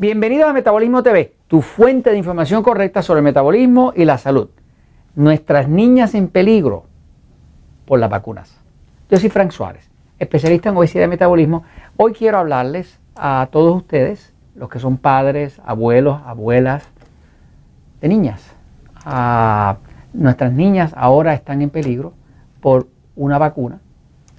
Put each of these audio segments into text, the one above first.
Bienvenido a Metabolismo TV, tu fuente de información correcta sobre el metabolismo y la salud. Nuestras niñas en peligro por las vacunas. Yo soy Frank Suárez, especialista en obesidad y metabolismo. Hoy quiero hablarles a todos ustedes, los que son padres, abuelos, abuelas, de niñas. nuestras niñas ahora están en peligro por una vacuna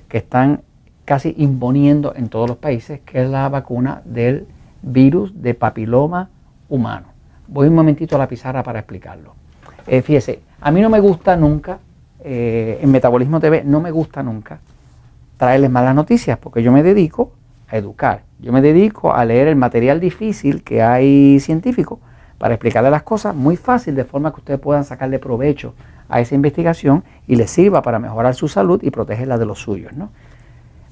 que están casi imponiendo en todos los países, que es la vacuna del virus de papiloma humano. Voy un momentito a la pizarra para explicarlo. Eh, fíjese, a mí no me gusta nunca, eh, en Metabolismo TV, no me gusta nunca traerles malas noticias, porque yo me dedico a educar, yo me dedico a leer el material difícil que hay científico para explicarle las cosas muy fácil, de forma que ustedes puedan sacarle provecho a esa investigación y les sirva para mejorar su salud y protegerla de los suyos. ¿no?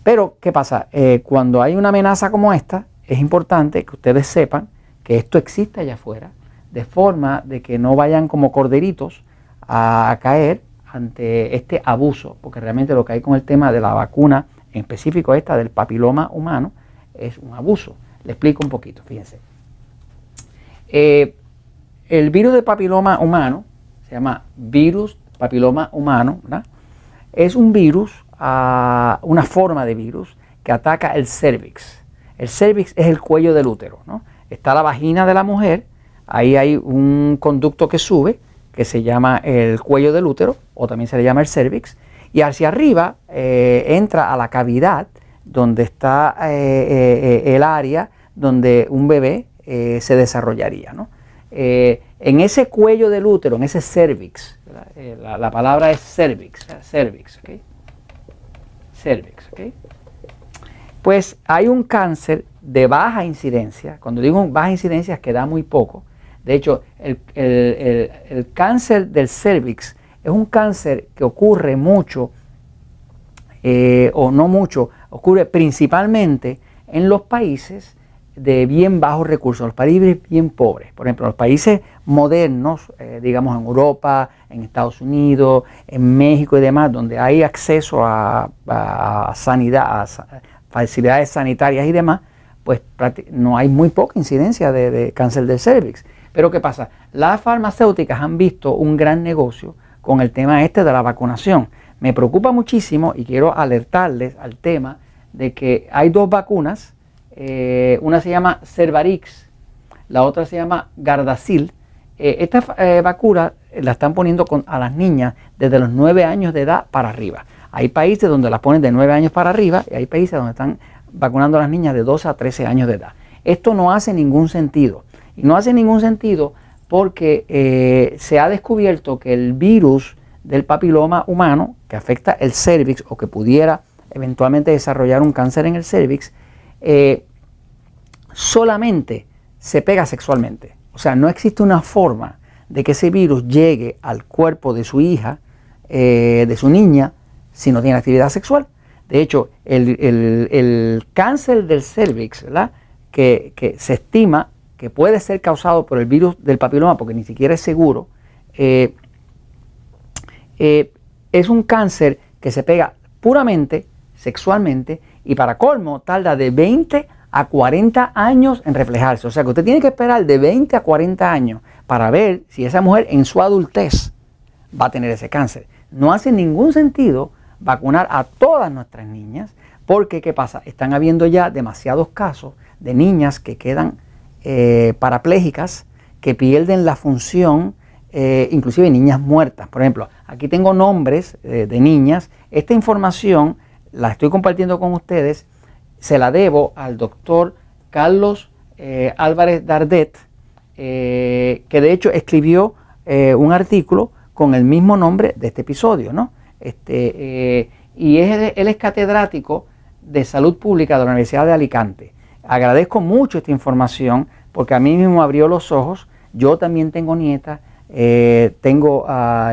Pero, ¿qué pasa? Eh, cuando hay una amenaza como esta, es importante que ustedes sepan que esto existe allá afuera, de forma de que no vayan como corderitos a, caer ante este abuso, porque realmente lo que hay con el tema de la vacuna, en específico esta del papiloma humano, es un abuso. Le explico un poquito, fíjense. Eh, el virus de papiloma humano, se llama virus papiloma humano, ¿verdad? es un virus una forma de virus que ataca el cervix. El cervix es el cuello del útero. ¿no? Está la vagina de la mujer, ahí hay un conducto que sube, que se llama el cuello del útero, o también se le llama el cervix, y hacia arriba eh, entra a la cavidad donde está eh, eh, el área donde un bebé se desarrollaría. en ese cuello del útero, en ese cervix, la, palabra es cervix, cervix, cervix. Pues hay un cáncer de baja incidencia. Cuando digo baja incidencia es que da muy poco. De hecho, el, cáncer del cervix es un cáncer que ocurre mucho, eh, o no mucho, ocurre principalmente en los países de bien bajos recursos, los países bien pobres. Por ejemplo, los países modernos, eh, digamos en Europa, en Estados Unidos, en México y demás, donde hay acceso a, sanidad, a facilidades sanitarias y demás, pues no hay muy poca incidencia de, cáncer del cervix. Pero ¿qué pasa? Las farmacéuticas han visto un gran negocio con el tema este de la vacunación. Me preocupa muchísimo y quiero alertarles al tema de que hay dos vacunas eh, una se llama Cervarix, la otra se llama Gardasil. Eh, esta eh, vacuna la están poniendo a las niñas desde los 9 años de edad para arriba. Hay países donde las ponen de 9 años para arriba y hay países donde están vacunando a las niñas de 12 a 13 años de edad. Esto no hace ningún sentido. Y no hace ningún sentido porque se ha descubierto que el virus del papiloma humano que afecta el cervix o que pudiera eventualmente desarrollar un cáncer en el cervix, eh, solamente se pega sexualmente. O sea, no existe una forma de que ese virus llegue al cuerpo de su hija, eh, de su niña, si no tiene actividad sexual. De hecho, el, cáncer del cervix, Que, se estima que puede ser causado por el virus del papiloma, porque ni siquiera es seguro, eh, es un cáncer que se pega puramente sexualmente y para colmo tarda de 20 a 40 años en reflejarse. O sea que usted tiene que esperar de 20 a 40 años para ver si esa mujer en su adultez va a tener ese cáncer. No hace ningún sentido vacunar a todas nuestras niñas porque, ¿qué pasa? Están habiendo ya demasiados casos de niñas que quedan eh, parapléjicas, que pierden la función, eh, inclusive niñas muertas. Por ejemplo, aquí tengo nombres eh, de niñas. Esta información la estoy compartiendo con ustedes, se la debo al doctor Carlos eh, Álvarez Dardet, que de hecho escribió un artículo con el mismo nombre de este episodio, ¿no? Este, y es, él es catedrático de salud pública de la Universidad de Alicante. Agradezco mucho esta información porque a mí mismo abrió los ojos. Yo también tengo nietas, tengo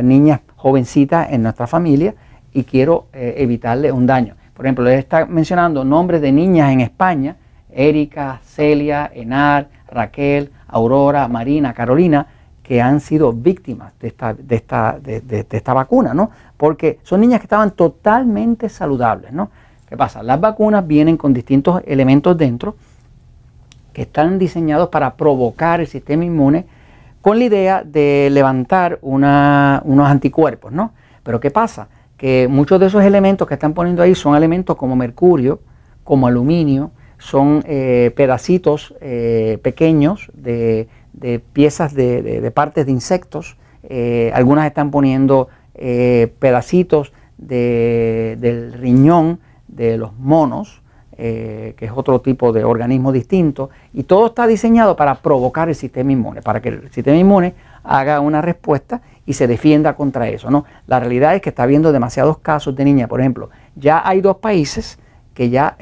niñas jovencitas en nuestra familia y quiero eh, evitarle un daño. Por ejemplo, él está mencionando nombres de niñas en España, Erika, Celia, Enar, Raquel, Aurora, Marina, Carolina, que han sido víctimas de esta, de esta, de, esta vacuna, ¿no? Porque son niñas que estaban totalmente saludables, ¿no? ¿Qué pasa? Las vacunas vienen con distintos elementos dentro que están diseñados para provocar el sistema inmune con la idea de levantar unos anticuerpos, ¿no? Pero ¿qué pasa? Que muchos de esos elementos que están poniendo ahí son elementos como mercurio, como aluminio, son eh, pedacitos eh, pequeños de, piezas de, partes de insectos, eh, algunas están poniendo pedacitos del riñón de los monos, que es otro tipo de organismo distinto, y todo está diseñado para provocar el sistema inmune, para que el sistema inmune haga una respuesta y se defienda contra eso. ¿no? La realidad es que está habiendo demasiados casos de niñas, por ejemplo, ya hay dos países que ya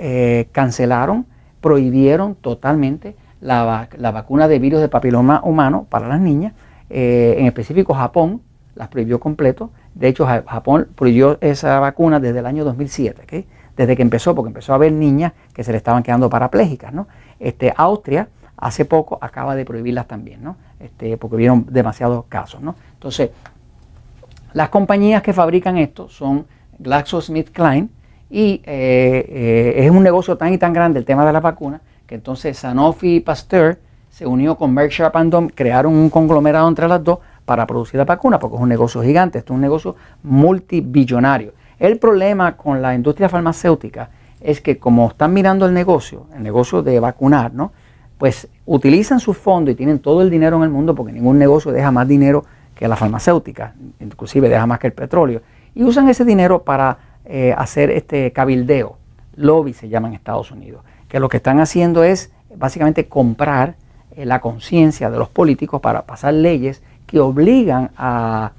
cancelaron prohibieron totalmente la, vacuna de virus de papiloma humano para las niñas. Eh, en específico Japón las prohibió completo. De hecho, Japón prohibió esa vacuna desde el año 2007, desde que empezó, porque empezó a haber niñas que se le estaban quedando parapléjicas. ¿no? Este, Austria hace poco acaba de prohibirlas también, ¿no? este, porque vieron demasiados casos. ¿no? Entonces, las compañías que fabrican esto son GlaxoSmithKline, y eh, eh, es un negocio tan y tan grande el tema de las vacunas entonces Sanofi y Pasteur se unió con Merck Sharp crearon un conglomerado entre las dos para producir la vacuna, porque es un negocio gigante, esto es un negocio multibillonario. El problema con la industria farmacéutica es que como están mirando el negocio, el negocio de vacunar, ¿no? pues utilizan sus fondos y tienen todo el dinero en el mundo, porque ningún negocio deja más dinero que la farmacéutica, inclusive deja más que el petróleo, y usan ese dinero para eh, hacer este cabildeo, lobby se llama en Estados Unidos, que lo que están haciendo es básicamente comprar eh, la conciencia de los políticos para pasar leyes que obligan a,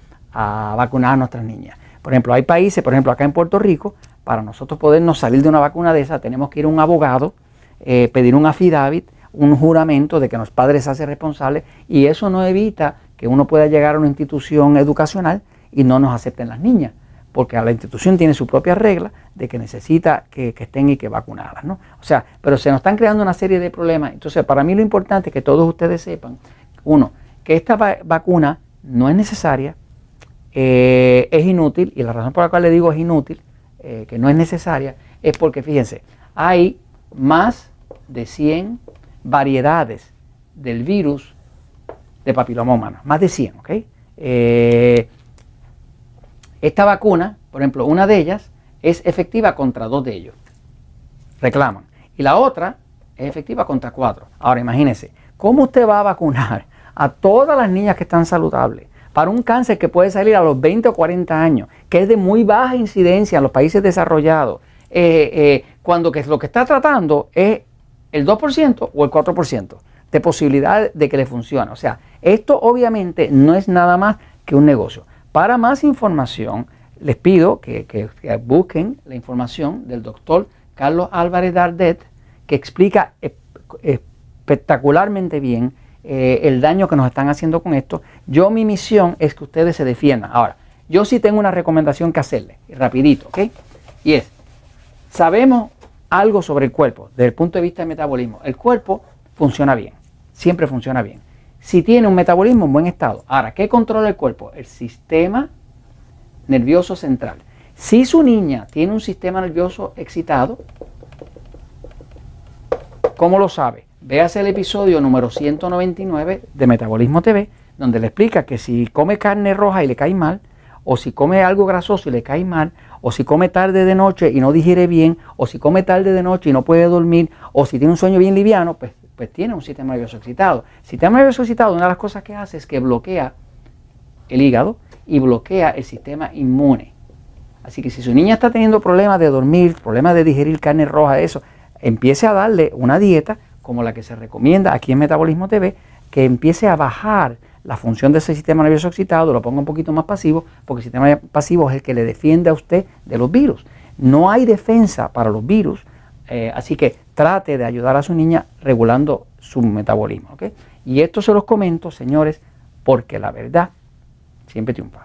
vacunar a nuestras niñas. Por ejemplo, hay países, por ejemplo, acá en Puerto Rico, para nosotros podernos salir de una vacuna de esa, tenemos que ir a un abogado, eh, pedir un affidavit, un juramento de que los padres se hacen responsables y eso no evita que uno pueda llegar a una institución educacional y no nos acepten las niñas porque la institución tiene su propia regla de que necesita que, estén y que vacunadas, ¿no? O sea, pero se nos están creando una serie de problemas. Entonces, para mí lo importante es que todos ustedes sepan, uno, que esta vacuna no es necesaria, eh, es inútil, y la razón por la cual le digo es inútil, eh, que no es necesaria, es porque, fíjense, hay más de 100 variedades del virus de papiloma humano, más de 100, ¿ok? Eh, esta vacuna, por ejemplo, una de ellas es efectiva contra dos de ellos. Reclaman. Y la otra es efectiva contra cuatro. Ahora imagínense, ¿cómo usted va a vacunar a todas las niñas que están saludables para un cáncer que puede salir a los 20 o 40 años, que es de muy baja incidencia en los países desarrollados, eh, eh, cuando que lo que está tratando es el 2% o el 4% de posibilidad de que le funcione? O sea, esto obviamente no es nada más que un negocio. Para más información, les pido que, busquen la información del doctor Carlos Álvarez Dardet, que explica espectacularmente bien eh, el daño que nos están haciendo con esto. Yo mi misión es que ustedes se defiendan. Ahora, yo sí tengo una recomendación que hacerle, rapidito, ¿ok? Y es, sabemos algo sobre el cuerpo desde el punto de vista del metabolismo. El cuerpo funciona bien, siempre funciona bien si tiene un metabolismo en buen estado. Ahora, ¿qué controla el cuerpo? El sistema nervioso central. Si su niña tiene un sistema nervioso excitado, ¿cómo lo sabe? Véase el episodio número 199 de Metabolismo TV, donde le explica que si come carne roja y le cae mal, o si come algo grasoso y le cae mal, o si come tarde de noche y no digiere bien, o si come tarde de noche y no puede dormir, o si tiene un sueño bien liviano, pues pues tiene un sistema nervioso excitado. Sistema nervioso excitado, una de las cosas que hace es que bloquea el hígado y bloquea el sistema inmune. Así que si su niña está teniendo problemas de dormir, problemas de digerir carne roja, eso, empiece a darle una dieta como la que se recomienda aquí en Metabolismo TV, que empiece a bajar la función de ese sistema nervioso excitado, lo ponga un poquito más pasivo, porque el sistema pasivo es el que le defiende a usted de los virus. No hay defensa para los virus eh, así que trate de ayudar a su niña regulando su metabolismo. Y esto se los comento, señores, porque la verdad siempre triunfa.